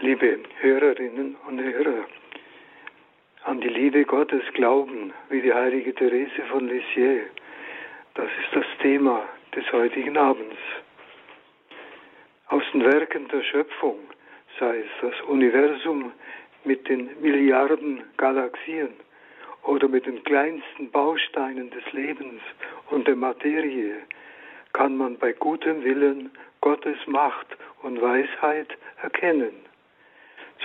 liebe Hörerinnen und Hörer, an die Liebe Gottes glauben, wie die heilige Therese von Lisieux. Das ist das Thema des heutigen Abends. Aus den Werken der Schöpfung, sei es das Universum mit den Milliarden Galaxien oder mit den kleinsten Bausteinen des Lebens und der Materie, kann man bei gutem Willen Gottes Macht und Weisheit erkennen.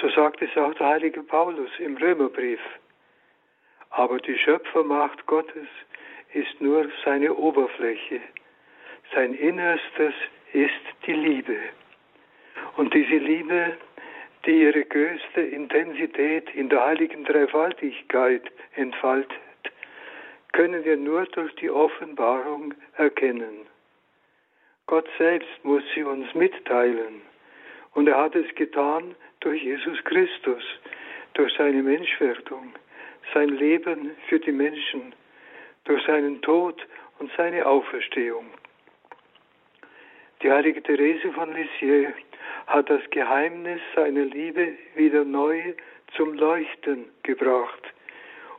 So sagt es auch der heilige Paulus im Römerbrief. Aber die Schöpfermacht Gottes ist nur seine Oberfläche. Sein Innerstes ist die Liebe. Und diese Liebe, die ihre größte Intensität in der heiligen Dreifaltigkeit entfaltet, können wir nur durch die Offenbarung erkennen. Gott selbst muss sie uns mitteilen. Und er hat es getan durch Jesus Christus, durch seine Menschwerdung, sein Leben für die Menschen, durch seinen Tod und seine Auferstehung. Die heilige Therese von Lisieux hat das Geheimnis seiner Liebe wieder neu zum Leuchten gebracht,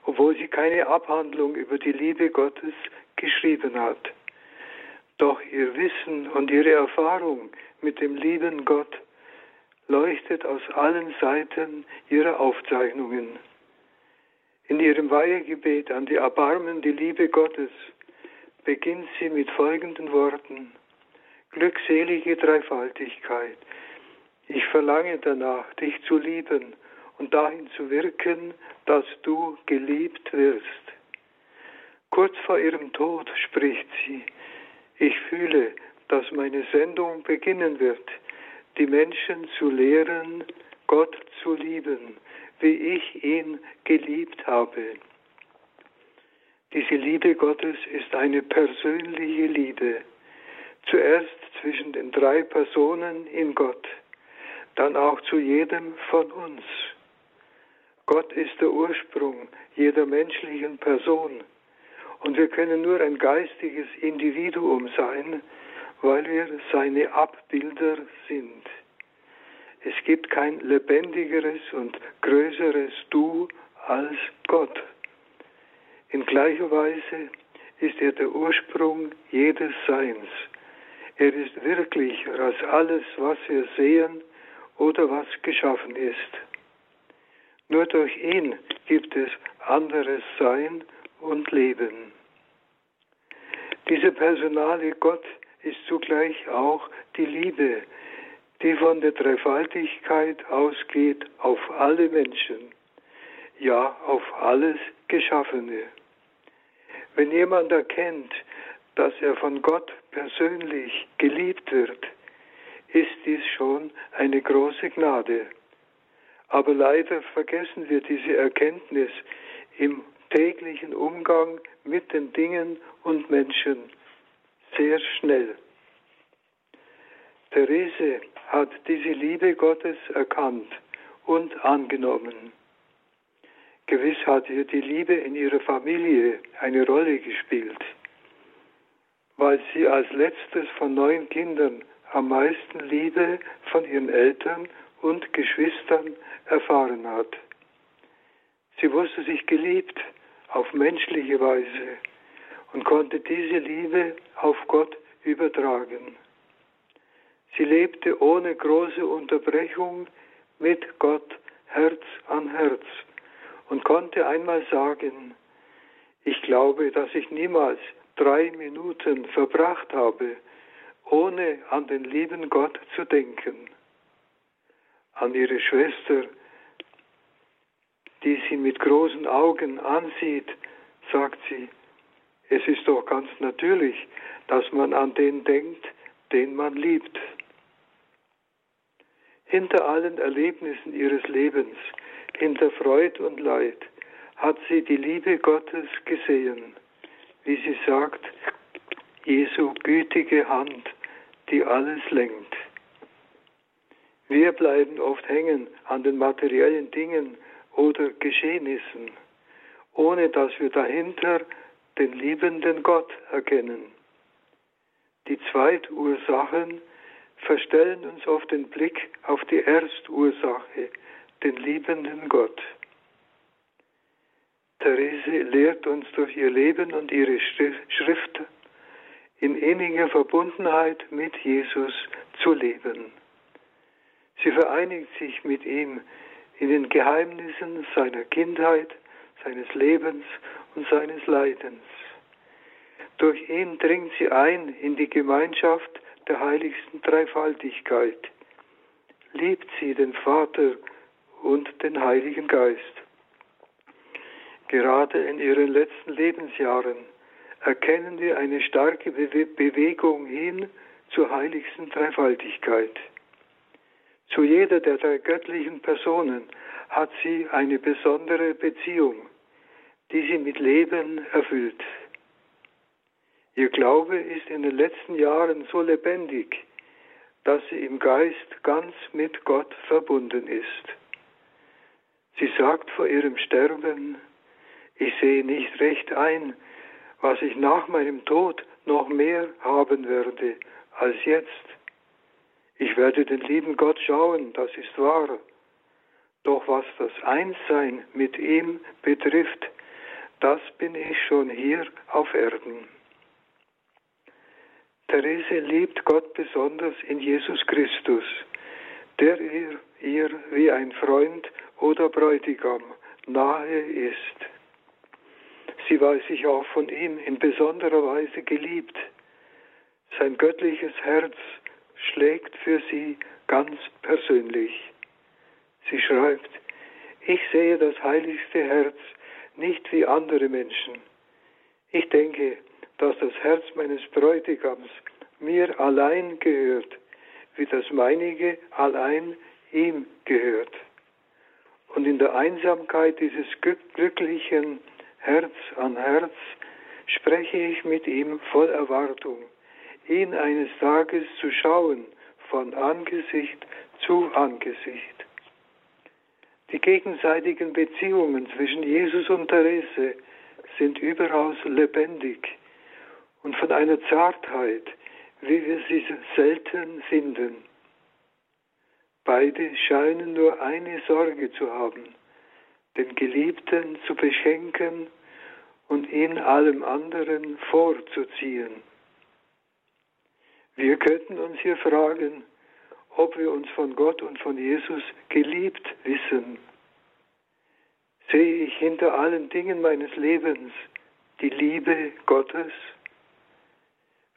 obwohl sie keine Abhandlung über die Liebe Gottes geschrieben hat. Doch ihr Wissen und ihre Erfahrung mit dem lieben Gott leuchtet aus allen Seiten ihrer Aufzeichnungen. In ihrem Weihegebet an die erbarmende Liebe Gottes beginnt sie mit folgenden Worten. Glückselige Dreifaltigkeit, ich verlange danach, dich zu lieben und dahin zu wirken, dass du geliebt wirst. Kurz vor ihrem Tod spricht sie, ich fühle, dass meine Sendung beginnen wird, die Menschen zu lehren, Gott zu lieben, wie ich ihn geliebt habe. Diese Liebe Gottes ist eine persönliche Liebe. Zuerst zwischen den drei Personen in Gott, dann auch zu jedem von uns. Gott ist der Ursprung jeder menschlichen Person und wir können nur ein geistiges Individuum sein, weil wir seine Abbilder sind. Es gibt kein lebendigeres und größeres Du als Gott. In gleicher Weise ist er der Ursprung jedes Seins. Er ist wirklicher als alles, was wir sehen oder was geschaffen ist. Nur durch ihn gibt es anderes Sein und Leben. Dieser personale Gott ist zugleich auch die Liebe, die von der Dreifaltigkeit ausgeht auf alle Menschen, ja auf alles Geschaffene. Wenn jemand erkennt, dass er von Gott persönlich geliebt wird, ist dies schon eine große Gnade. Aber leider vergessen wir diese Erkenntnis im täglichen Umgang mit den Dingen und Menschen sehr schnell. Therese hat diese Liebe Gottes erkannt und angenommen. Gewiss hat ihr die Liebe in ihrer Familie eine Rolle gespielt, weil sie als letztes von neun Kindern am meisten Liebe von ihren Eltern und Geschwistern erfahren hat. Sie wusste sich geliebt auf menschliche Weise und konnte diese Liebe auf Gott übertragen. Sie lebte ohne große Unterbrechung mit Gott Herz an Herz und konnte einmal sagen, ich glaube, dass ich niemals drei Minuten verbracht habe, ohne an den lieben Gott zu denken. An ihre Schwester, die sie mit großen Augen ansieht, sagt sie, es ist doch ganz natürlich, dass man an den denkt, den man liebt. Hinter allen Erlebnissen ihres Lebens, hinter Freud und Leid, hat sie die Liebe Gottes gesehen, wie sie sagt, Jesu gütige Hand, die alles lenkt. Wir bleiben oft hängen an den materiellen Dingen oder Geschehnissen, ohne dass wir dahinter den liebenden Gott erkennen. Die Zweitursachen verstellen uns oft den Blick auf die Erstursache, den liebenden Gott. Therese lehrt uns durch ihr Leben und ihre Schrift in inniger Verbundenheit mit Jesus zu leben. Sie vereinigt sich mit ihm in den Geheimnissen seiner Kindheit, seines Lebens und seines Leidens. Durch ihn dringt sie ein in die Gemeinschaft der heiligsten Dreifaltigkeit. Liebt sie den Vater und den Heiligen Geist. Gerade in ihren letzten Lebensjahren erkennen wir eine starke Bewegung hin zur heiligsten Dreifaltigkeit. Zu jeder der drei göttlichen Personen hat sie eine besondere Beziehung, die sie mit Leben erfüllt. Ihr Glaube ist in den letzten Jahren so lebendig, dass sie im Geist ganz mit Gott verbunden ist. Sie sagt vor ihrem Sterben, ich sehe nicht recht ein, was ich nach meinem Tod noch mehr haben werde als jetzt. Ich werde den lieben Gott schauen, das ist wahr. Doch was das Einssein mit ihm betrifft, das bin ich schon hier auf Erden. Therese liebt Gott besonders in Jesus Christus, der ihr, ihr wie ein Freund oder Bräutigam nahe ist. Sie weiß sich auch von ihm in besonderer Weise geliebt. Sein göttliches Herz schlägt für sie ganz persönlich. Sie schreibt, ich sehe das heiligste Herz nicht wie andere Menschen. Ich denke, dass das Herz meines Bräutigams mir allein gehört, wie das meinige allein ihm gehört. Und in der Einsamkeit dieses glücklichen Herz an Herz spreche ich mit ihm voll Erwartung ihn eines Tages zu schauen, von Angesicht zu Angesicht. Die gegenseitigen Beziehungen zwischen Jesus und Therese sind überaus lebendig und von einer Zartheit, wie wir sie selten finden. Beide scheinen nur eine Sorge zu haben, den Geliebten zu beschenken und ihn allem anderen vorzuziehen. Wir könnten uns hier fragen, ob wir uns von Gott und von Jesus geliebt wissen. Sehe ich hinter allen Dingen meines Lebens die Liebe Gottes?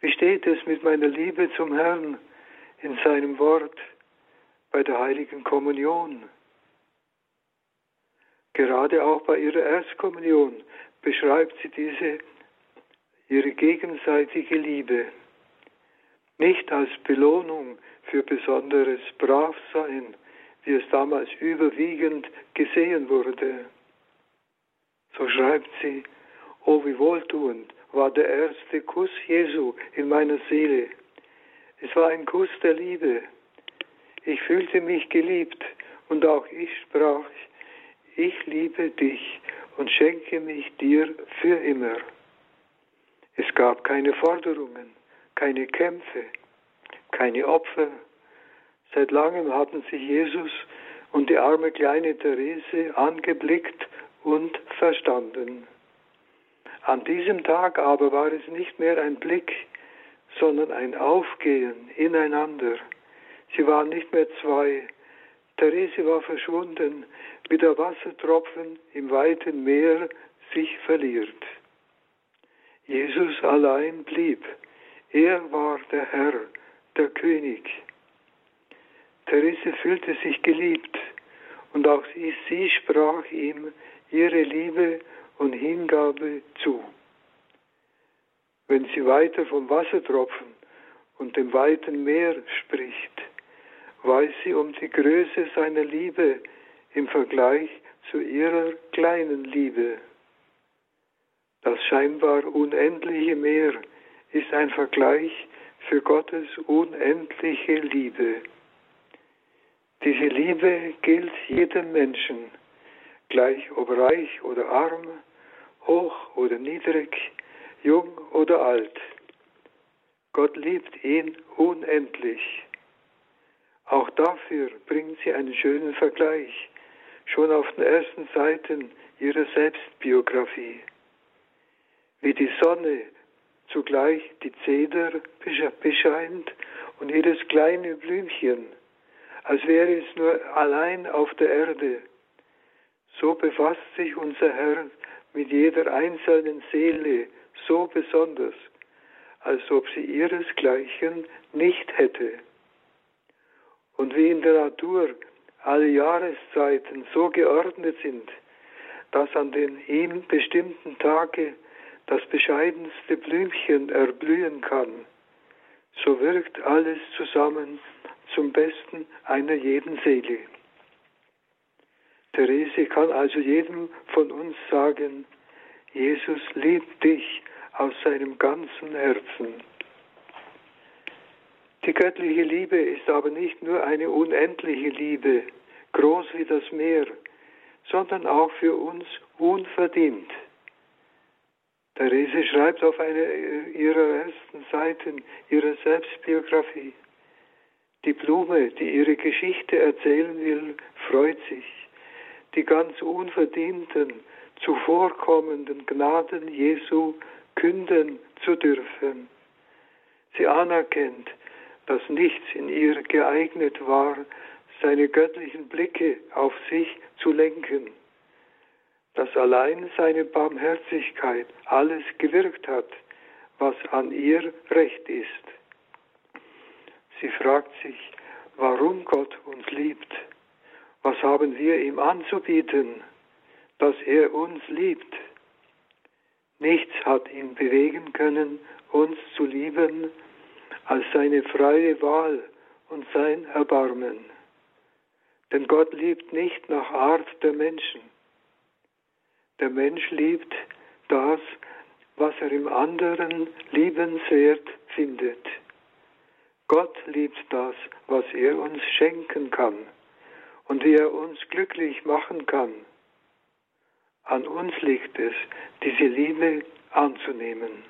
Wie steht es mit meiner Liebe zum Herrn in seinem Wort bei der heiligen Kommunion? Gerade auch bei ihrer Erstkommunion beschreibt sie diese ihre gegenseitige Liebe nicht als Belohnung für besonderes Bravsein, wie es damals überwiegend gesehen wurde. So schreibt sie, oh wie wohltuend war der erste Kuss Jesu in meiner Seele. Es war ein Kuss der Liebe. Ich fühlte mich geliebt und auch ich sprach, ich liebe dich und schenke mich dir für immer. Es gab keine Forderungen keine Kämpfe, keine Opfer. Seit langem hatten sich Jesus und die arme kleine Therese angeblickt und verstanden. An diesem Tag aber war es nicht mehr ein Blick, sondern ein Aufgehen ineinander. Sie waren nicht mehr zwei. Therese war verschwunden, wie der Wassertropfen im weiten Meer sich verliert. Jesus allein blieb. Er war der Herr, der König. Therese fühlte sich geliebt und auch sie, sie sprach ihm ihre Liebe und Hingabe zu. Wenn sie weiter vom Wassertropfen und dem weiten Meer spricht, weiß sie um die Größe seiner Liebe im Vergleich zu ihrer kleinen Liebe. Das scheinbar unendliche Meer ist ein Vergleich für Gottes unendliche Liebe. Diese Liebe gilt jedem Menschen, gleich ob reich oder arm, hoch oder niedrig, jung oder alt. Gott liebt ihn unendlich Auch dafür bringt sie einen schönen Vergleich, schon auf den ersten Seiten ihrer Selbstbiografie. Wie die Sonne zugleich die Zeder bescheint und jedes kleine Blümchen, als wäre es nur allein auf der Erde. So befasst sich unser Herr mit jeder einzelnen Seele so besonders, als ob sie ihresgleichen nicht hätte. Und wie in der Natur alle Jahreszeiten so geordnet sind, dass an den ihm bestimmten Tage das bescheidenste Blümchen erblühen kann, so wirkt alles zusammen zum Besten einer jeden Seele. Therese kann also jedem von uns sagen, Jesus liebt dich aus seinem ganzen Herzen. Die göttliche Liebe ist aber nicht nur eine unendliche Liebe, groß wie das Meer, sondern auch für uns unverdient. Therese schreibt auf einer ihrer ersten Seiten ihrer Selbstbiografie, die Blume, die ihre Geschichte erzählen will, freut sich, die ganz unverdienten, zuvorkommenden Gnaden Jesu künden zu dürfen. Sie anerkennt, dass nichts in ihr geeignet war, seine göttlichen Blicke auf sich zu lenken dass allein seine Barmherzigkeit alles gewirkt hat, was an ihr recht ist. Sie fragt sich, warum Gott uns liebt. Was haben wir ihm anzubieten, dass er uns liebt? Nichts hat ihn bewegen können, uns zu lieben, als seine freie Wahl und sein Erbarmen. Denn Gott liebt nicht nach Art der Menschen. Der Mensch liebt das, was er im anderen liebenswert findet. Gott liebt das, was er uns schenken kann und wie er uns glücklich machen kann. An uns liegt es, diese Liebe anzunehmen.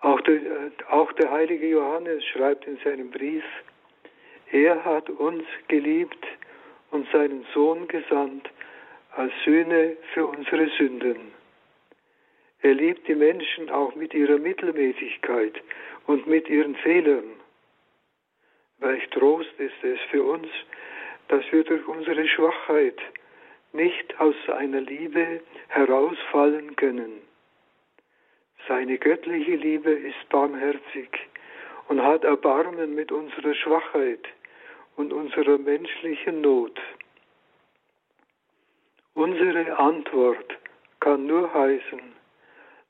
Auch der, auch der heilige Johannes schreibt in seinem Brief, er hat uns geliebt und seinen Sohn gesandt, als Sühne für unsere Sünden. Er liebt die Menschen auch mit ihrer Mittelmäßigkeit und mit ihren Fehlern. Welch Trost ist es für uns, dass wir durch unsere Schwachheit nicht aus seiner Liebe herausfallen können. Seine göttliche Liebe ist barmherzig und hat Erbarmen mit unserer Schwachheit und unserer menschlichen Not. Unsere Antwort kann nur heißen,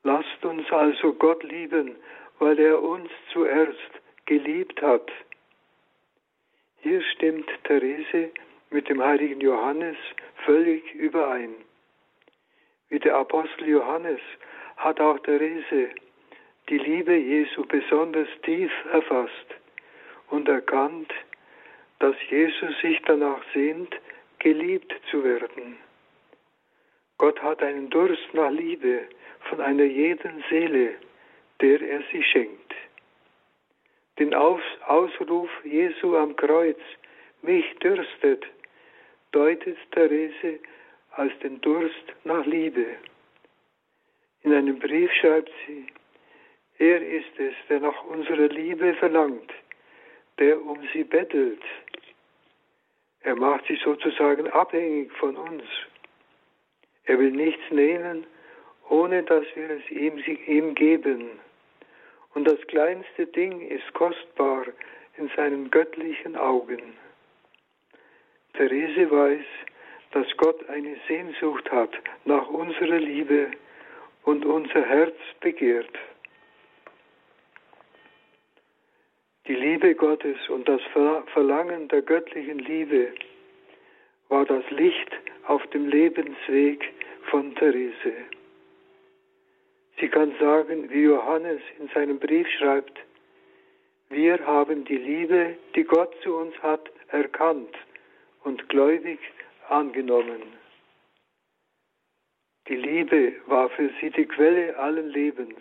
lasst uns also Gott lieben, weil er uns zuerst geliebt hat. Hier stimmt Therese mit dem heiligen Johannes völlig überein. Wie der Apostel Johannes hat auch Therese die Liebe Jesu besonders tief erfasst und erkannt, dass Jesus sich danach sehnt, geliebt zu werden. Gott hat einen Durst nach Liebe von einer jeden Seele, der er sie schenkt. Den Ausruf Jesu am Kreuz, mich dürstet, deutet Therese als den Durst nach Liebe. In einem Brief schreibt sie, er ist es, der nach unserer Liebe verlangt, der um sie bettelt. Er macht sie sozusagen abhängig von uns. Er will nichts nehmen, ohne dass wir es ihm, ihm geben. Und das kleinste Ding ist kostbar in seinen göttlichen Augen. Therese weiß, dass Gott eine Sehnsucht hat nach unserer Liebe und unser Herz begehrt. Die Liebe Gottes und das Verlangen der göttlichen Liebe war das Licht auf dem Lebensweg von Therese. Sie kann sagen, wie Johannes in seinem Brief schreibt, wir haben die Liebe, die Gott zu uns hat, erkannt und gläubig angenommen. Die Liebe war für sie die Quelle allen Lebens,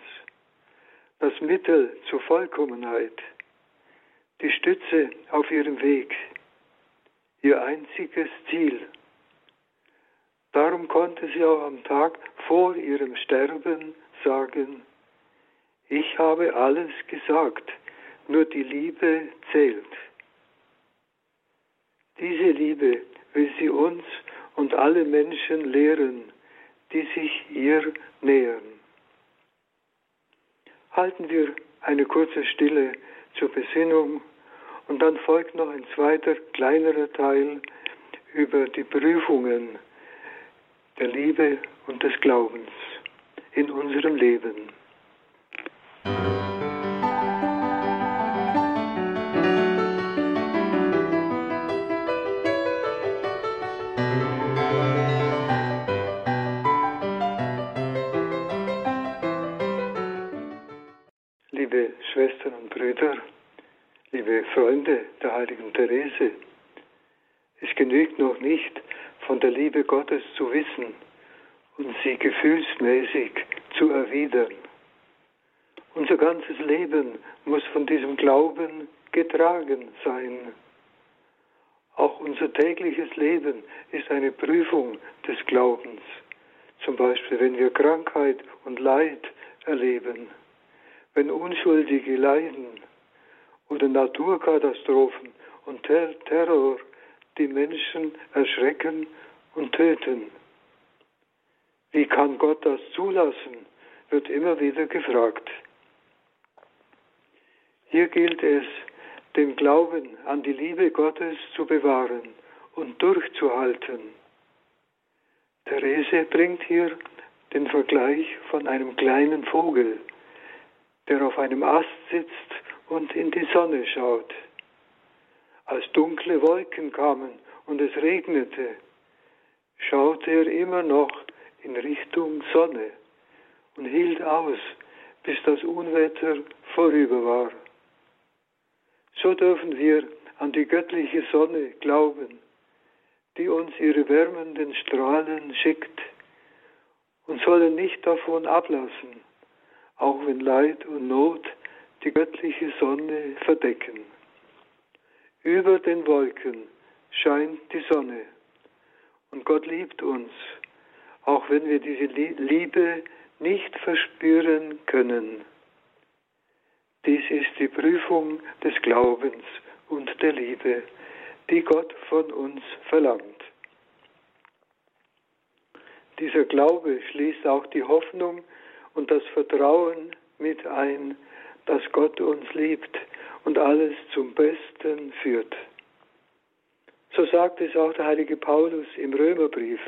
das Mittel zur Vollkommenheit. die Stütze auf ihrem Weg, ihr einziges Ziel. Darum konnte sie auch am Tag vor ihrem Sterben sagen, ich habe alles gesagt, nur die Liebe zählt. Diese Liebe will sie uns und alle Menschen lehren, die sich ihr nähern. Halten wir eine kurze Stille zur Besinnung und dann folgt noch ein zweiter, kleinerer Teil über die Prüfungen der Liebe und des Glaubens in unserem Leben. Liebe Schwestern und Brüder, liebe Freunde der heiligen Therese, es genügt noch nicht, von der Liebe Gottes zu wissen und sie gefühlsmäßig zu erwidern. Unser ganzes Leben muss von diesem Glauben getragen sein. Auch unser tägliches Leben ist eine Prüfung des Glaubens. Zum Beispiel, wenn wir Krankheit und Leid erleben, wenn Unschuldige leiden oder Naturkatastrophen und Ter Terror die Menschen erschrecken und töten. Wie kann Gott das zulassen, wird immer wieder gefragt. Hier gilt es, den Glauben an die Liebe Gottes zu bewahren und durchzuhalten. Therese bringt hier den Vergleich von einem kleinen Vogel, der auf einem Ast sitzt und in die Sonne schaut. Als dunkle Wolken kamen und es regnete, schaute er immer noch in Richtung Sonne und hielt aus, bis das Unwetter vorüber war. So dürfen wir an die göttliche Sonne glauben, die uns ihre wärmenden Strahlen schickt und sollen nicht davon ablassen, auch wenn Leid und Not die göttliche Sonne verdecken. Über den Wolken scheint die Sonne und Gott liebt uns, auch wenn wir diese Liebe nicht verspüren können. Dies ist die Prüfung des Glaubens und der Liebe, die Gott von uns verlangt. Dieser Glaube schließt auch die Hoffnung und das Vertrauen mit ein, dass Gott uns liebt und alles zum Besten führt. So sagt es auch der heilige Paulus im Römerbrief.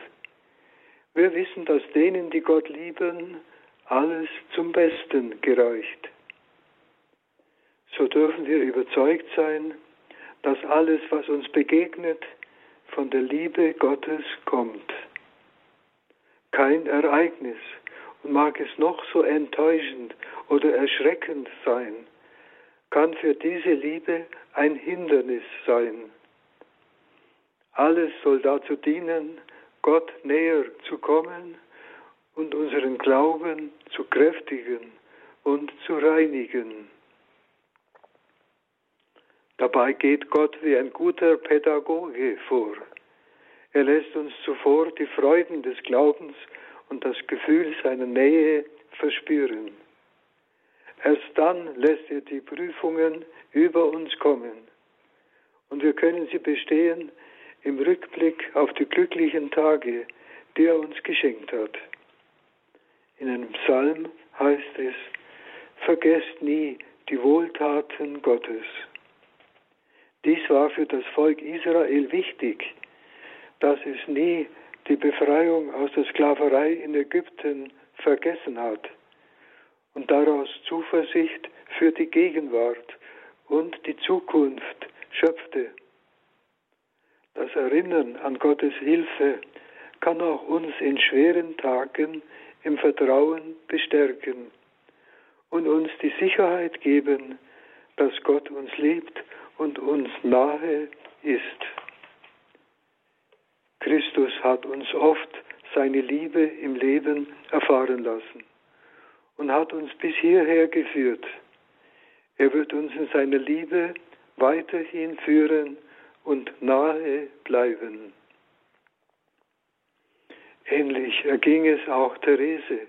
Wir wissen, dass denen, die Gott lieben, alles zum Besten gereicht. So dürfen wir überzeugt sein, dass alles, was uns begegnet, von der Liebe Gottes kommt. Kein Ereignis, und mag es noch so enttäuschend oder erschreckend sein, kann für diese Liebe ein Hindernis sein. Alles soll dazu dienen, Gott näher zu kommen und unseren Glauben zu kräftigen und zu reinigen. Dabei geht Gott wie ein guter Pädagoge vor. Er lässt uns zuvor die Freuden des Glaubens und das Gefühl seiner Nähe verspüren. Erst dann lässt er die Prüfungen über uns kommen und wir können sie bestehen im Rückblick auf die glücklichen Tage, die er uns geschenkt hat. In einem Psalm heißt es, vergesst nie die Wohltaten Gottes. Dies war für das Volk Israel wichtig, dass es nie die Befreiung aus der Sklaverei in Ägypten vergessen hat und daraus Zuversicht für die Gegenwart und die Zukunft schöpfte. Das Erinnern an Gottes Hilfe kann auch uns in schweren Tagen im Vertrauen bestärken und uns die Sicherheit geben, dass Gott uns liebt und uns nahe ist. Christus hat uns oft seine Liebe im Leben erfahren lassen und hat uns bis hierher geführt. Er wird uns in seiner Liebe weiterhin führen und nahe bleiben. Ähnlich erging es auch Therese,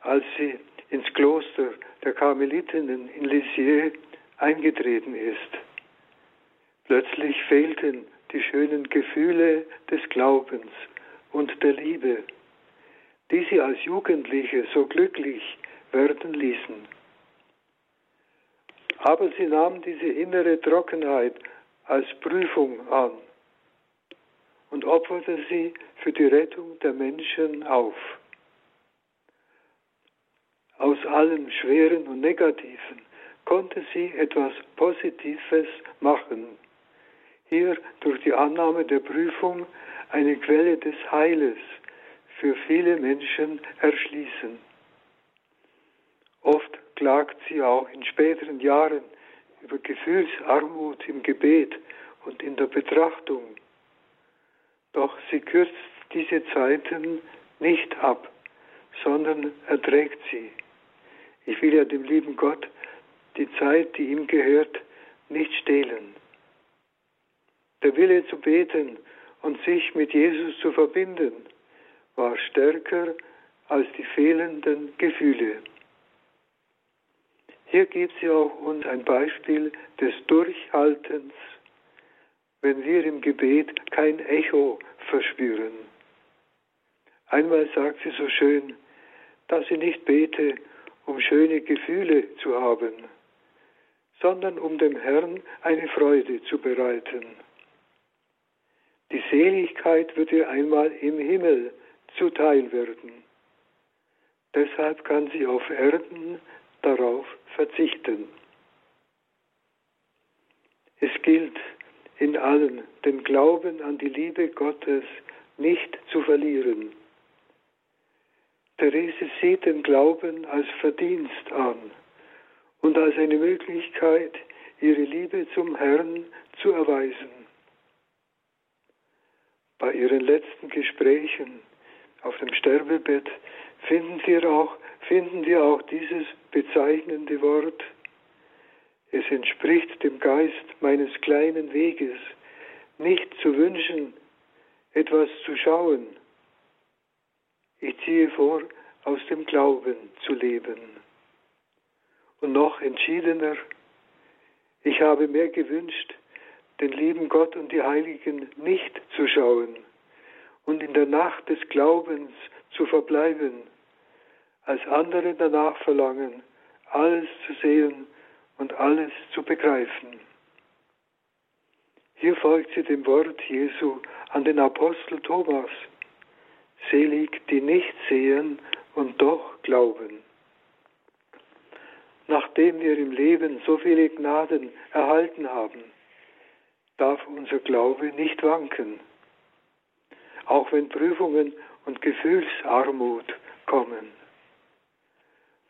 als sie ins Kloster der Karmelitinnen in Lisieux eingetreten ist. Plötzlich fehlten die schönen Gefühle des Glaubens und der Liebe, die sie als Jugendliche so glücklich werden ließen. Aber sie nahm diese innere Trockenheit als Prüfung an und opferte sie für die Rettung der Menschen auf. Aus allem Schweren und Negativen konnte sie etwas Positives machen. Hier durch die Annahme der Prüfung eine Quelle des Heiles für viele Menschen erschließen. Oft klagt sie auch in späteren Jahren über Gefühlsarmut im Gebet und in der Betrachtung. Doch sie kürzt diese Zeiten nicht ab, sondern erträgt sie. Ich will ja dem lieben Gott die Zeit, die ihm gehört, nicht stehlen. Der Wille zu beten und sich mit Jesus zu verbinden war stärker als die fehlenden Gefühle. Hier gibt sie auch uns ein Beispiel des Durchhaltens, wenn wir im Gebet kein Echo verspüren. Einmal sagt sie so schön, dass sie nicht bete, um schöne Gefühle zu haben, sondern um dem Herrn eine Freude zu bereiten. Die Seligkeit wird ihr einmal im Himmel zuteil werden. Deshalb kann sie auf Erden darauf verzichten. Es gilt in allem den Glauben an die Liebe Gottes nicht zu verlieren. Therese sieht den Glauben als Verdienst an und als eine Möglichkeit, ihre Liebe zum Herrn zu erweisen. Bei ihren letzten Gesprächen auf dem Sterbebett finden wir auch, finden wir auch dieses bezeichnende Wort. Es entspricht dem Geist meines kleinen Weges, nicht zu wünschen, etwas zu schauen. Ich ziehe vor, aus dem Glauben zu leben. Und noch entschiedener, ich habe mehr gewünscht, den lieben Gott und die Heiligen nicht zu schauen und in der Nacht des Glaubens zu verbleiben, als andere danach verlangen, alles zu sehen und alles zu begreifen. Hier folgt sie dem Wort Jesu an den Apostel Thomas. Selig, die nicht sehen und doch glauben. Nachdem wir im Leben so viele Gnaden erhalten haben, darf unser Glaube nicht wanken, auch wenn Prüfungen und Gefühlsarmut kommen.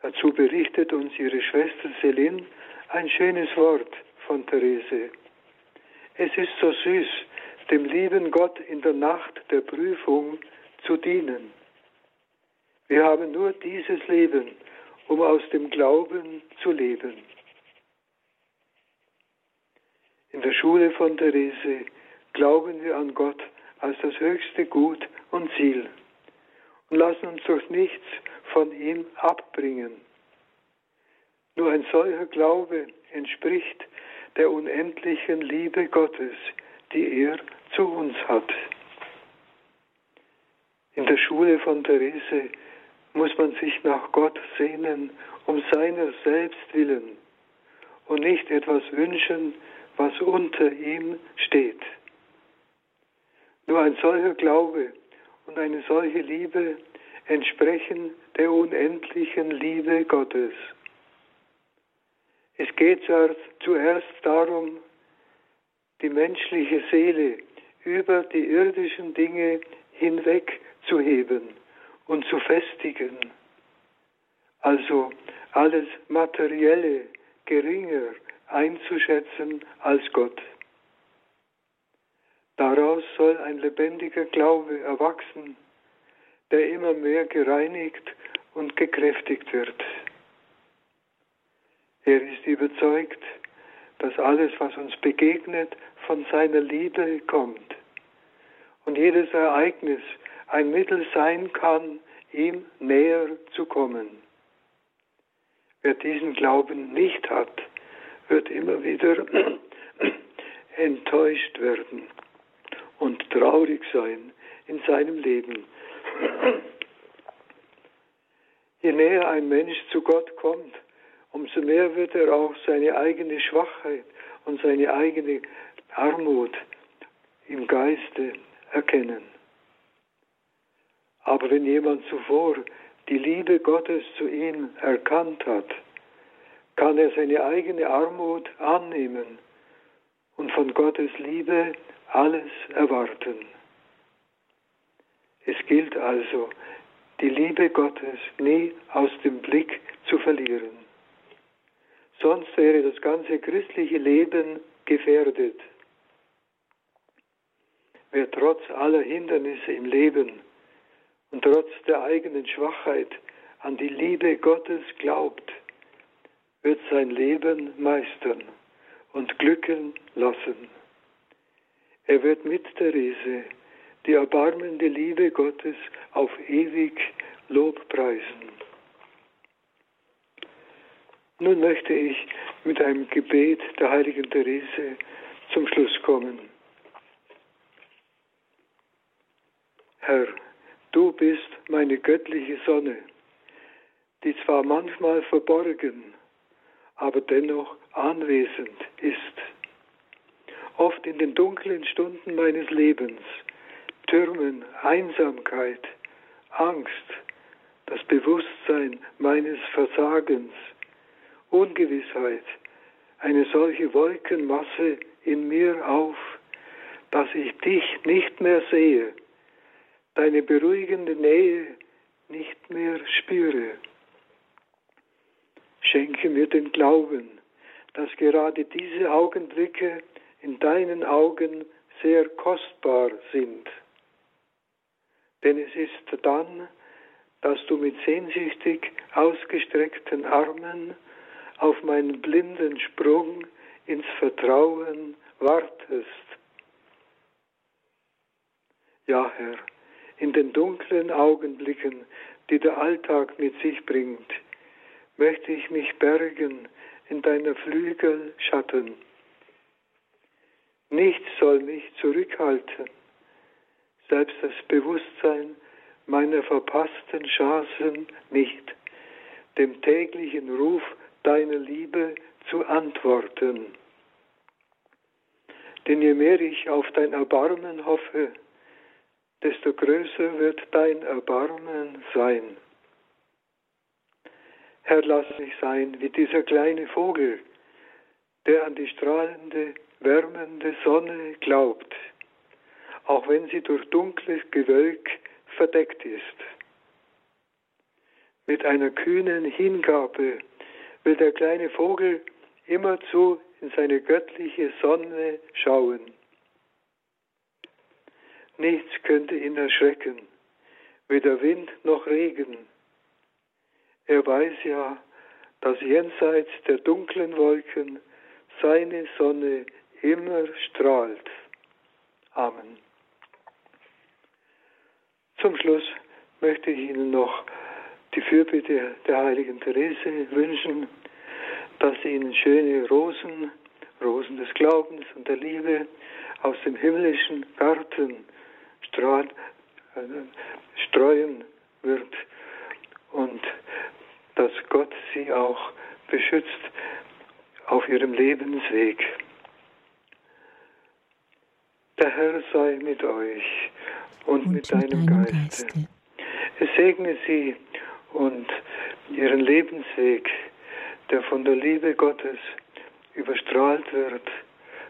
Dazu berichtet uns ihre Schwester Celine ein schönes Wort von Therese. Es ist so süß, dem lieben Gott in der Nacht der Prüfung zu dienen. Wir haben nur dieses Leben, um aus dem Glauben zu leben. In der Schule von Therese glauben wir an Gott als das höchste Gut und Ziel und lassen uns durch nichts von ihm abbringen. Nur ein solcher Glaube entspricht der unendlichen Liebe Gottes, die er zu uns hat. In der Schule von Therese muss man sich nach Gott sehnen, um seiner selbst willen und nicht etwas wünschen, was unter ihm steht. Nur ein solcher Glaube und eine solche Liebe entsprechen der unendlichen Liebe Gottes. Es geht zuerst darum, die menschliche Seele über die irdischen Dinge hinweg zu heben und zu festigen. Also alles Materielle geringer einzuschätzen als Gott. Daraus soll ein lebendiger Glaube erwachsen, der immer mehr gereinigt und gekräftigt wird. Er ist überzeugt, dass alles, was uns begegnet, von seiner Liebe kommt. Und jedes Ereignis ein Mittel sein kann, ihm näher zu kommen. Wer diesen Glauben nicht hat, wird immer wieder enttäuscht werden traurig sein in seinem Leben. Je näher ein Mensch zu Gott kommt, umso mehr wird er auch seine eigene Schwachheit und seine eigene Armut im Geiste erkennen. Aber wenn jemand zuvor die Liebe Gottes zu ihm erkannt hat, kann er seine eigene Armut annehmen und von Gottes Liebe alles erwarten. Es gilt also, die Liebe Gottes nie aus dem Blick zu verlieren. Sonst wäre das ganze christliche Leben gefährdet. Wer trotz aller Hindernisse im Leben und trotz der eigenen Schwachheit an die Liebe Gottes glaubt, wird sein Leben meistern und glücken lassen. Er wird mit Therese die erbarmende Liebe Gottes auf ewig Lob preisen. Nun möchte ich mit einem Gebet der heiligen Therese zum Schluss kommen. Herr, Du bist meine göttliche Sonne, die zwar manchmal verborgen, aber dennoch anwesend ist. Oft in den dunklen Stunden meines Lebens türmen Einsamkeit, Angst, das Bewusstsein meines Versagens, Ungewissheit, eine solche Wolkenmasse in mir auf, dass ich dich nicht mehr sehe deine beruhigende Nähe nicht mehr spüre. Schenke mir den Glauben, dass gerade diese Augenblicke in deinen Augen sehr kostbar sind. Denn es ist dann, dass du mit sehnsüchtig ausgestreckten Armen auf meinen blinden Sprung ins Vertrauen wartest. Ja, Herr, in den dunklen Augenblicken, die der Alltag mit sich bringt, möchte ich mich bergen in deiner Flügel Schatten. Nichts soll mich zurückhalten, selbst das Bewusstsein meiner verpassten Chancen nicht, dem täglichen Ruf deiner Liebe zu antworten. Denn je mehr ich auf dein Erbarmen hoffe, desto größer wird dein Erbarmen sein. Herr, lass mich sein wie dieser kleine Vogel, der an die strahlende, wärmende Sonne glaubt, auch wenn sie durch dunkles Gewölk verdeckt ist. Mit einer kühnen Hingabe will der kleine Vogel immerzu in seine göttliche Sonne schauen. Nichts könnte ihn erschrecken, weder Wind noch Regen. Er weiß ja, dass jenseits der dunklen Wolken seine Sonne immer strahlt. Amen. Zum Schluss möchte ich Ihnen noch die Fürbitte der heiligen Therese wünschen, dass sie Ihnen schöne Rosen, Rosen des Glaubens und der Liebe aus dem himmlischen Garten Strahl, äh, streuen wird und dass Gott sie auch beschützt auf ihrem Lebensweg. Der Herr sei mit euch und, und mit, deinem, deinem Geiste. Geiste. Es segne sie und ihren Lebensweg, der von der Liebe Gottes überstrahlt wird,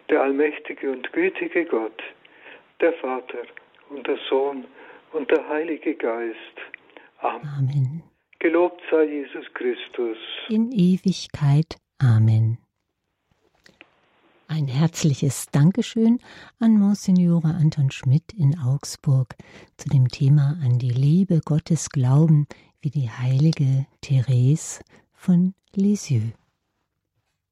der allmächtige und gütige Gott, der Vater und der Sohn und der Heilige Geist. Amen. Amen. Gelobt sei Jesus Christus. In Ewigkeit. Amen. Ein herzliches Dankeschön an Monsignore Anton Schmidt in Augsburg zu dem Thema an die Liebe Gottes glauben, wie die heilige Therese von Lisieux.